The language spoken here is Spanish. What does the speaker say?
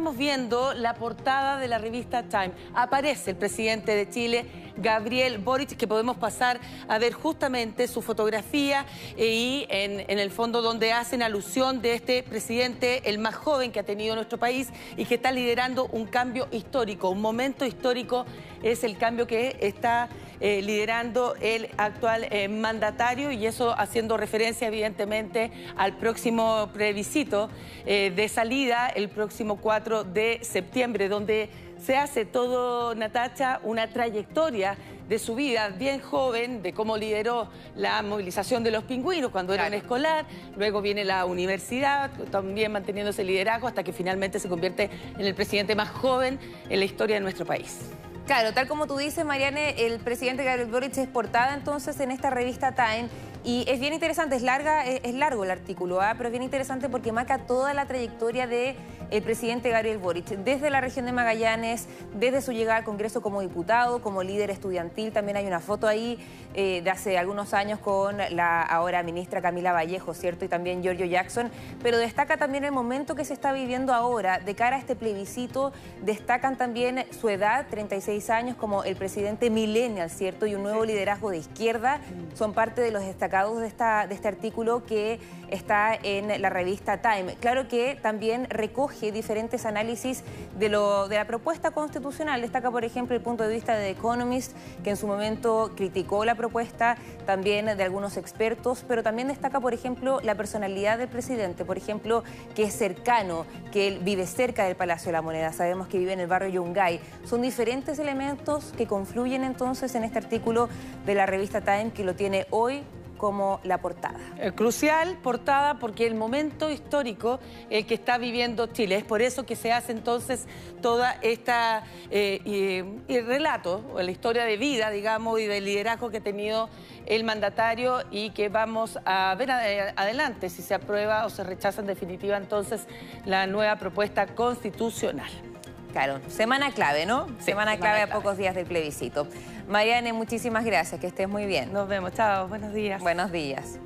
estamos viendo la portada de la revista Time. Aparece el presidente de Chile, Gabriel Boric, que podemos pasar a ver justamente su fotografía eh, y en, en, el fondo donde hacen alusión de este presidente, el más joven que ha tenido nuestro país y que está liderando un cambio histórico, un momento histórico es el cambio que está eh, liderando el actual eh, mandatario y eso haciendo referencia evidentemente al próximo plebiscito eh, de salida el próximo 4 de septiembre, donde se hace todo, Natacha, una trayectoria de su vida bien joven, de cómo lideró la movilización de los pingüinos cuando era un escolar, luego viene la universidad, también manteniendo ese liderazgo hasta que finalmente se convierte en el presidente más joven en la historia de nuestro país. Claro, tal como tú dices, Mariane, el presidente Gabriel Boric es portada entonces en esta revista Time y es bien interesante, es, larga, es, largo el artículo, ¿ah? pero es bien interesante porque marca toda la trayectoria del el presidente Gabriel Boric, desde la región de Magallanes, desde su llegada al Congreso como diputado, como líder estudiantil, también hay una foto ahí eh, de hace algunos años con la ahora ministra Camila Vallejo, ¿cierto? Y también Giorgio Jackson, pero destaca también el momento que se está viviendo ahora, de cara a este plebiscito, destacan también su edad, 36 años, como el presidente millennial, ¿cierto? Y un nuevo liderazgo de izquierda, son parte de los destacados de, esta, de este artículo que está en la revista Time. Claro que también recoge diferentes análisis de, lo, de la propuesta constitucional. Destaca, por ejemplo, el punto de vista de The Economist, que en su momento criticó la propuesta, también de algunos expertos, pero también destaca, por ejemplo, la personalidad del presidente, por ejemplo, que es cercano, que él vive cerca del Palacio de la Moneda, sabemos que vive en el barrio Yungay. Son diferentes elementos que confluyen entonces en este artículo de la revista Time que lo tiene hoy como la portada. Eh, crucial portada porque el momento histórico el que está viviendo Chile. Es por eso que se hace entonces toda esta eh, relato, la historia de vida, digamos, y del liderazgo que ha tenido el mandatario y que vamos a ver adelante si se aprueba o se rechaza en definitiva entonces la nueva propuesta constitucional. Claro, semana clave, ¿no? semana, clave a pocos días del plebiscito. Mariane, muchísimas gracias, que estés muy bien. Nos vemos, chao, buenos días. Buenos días.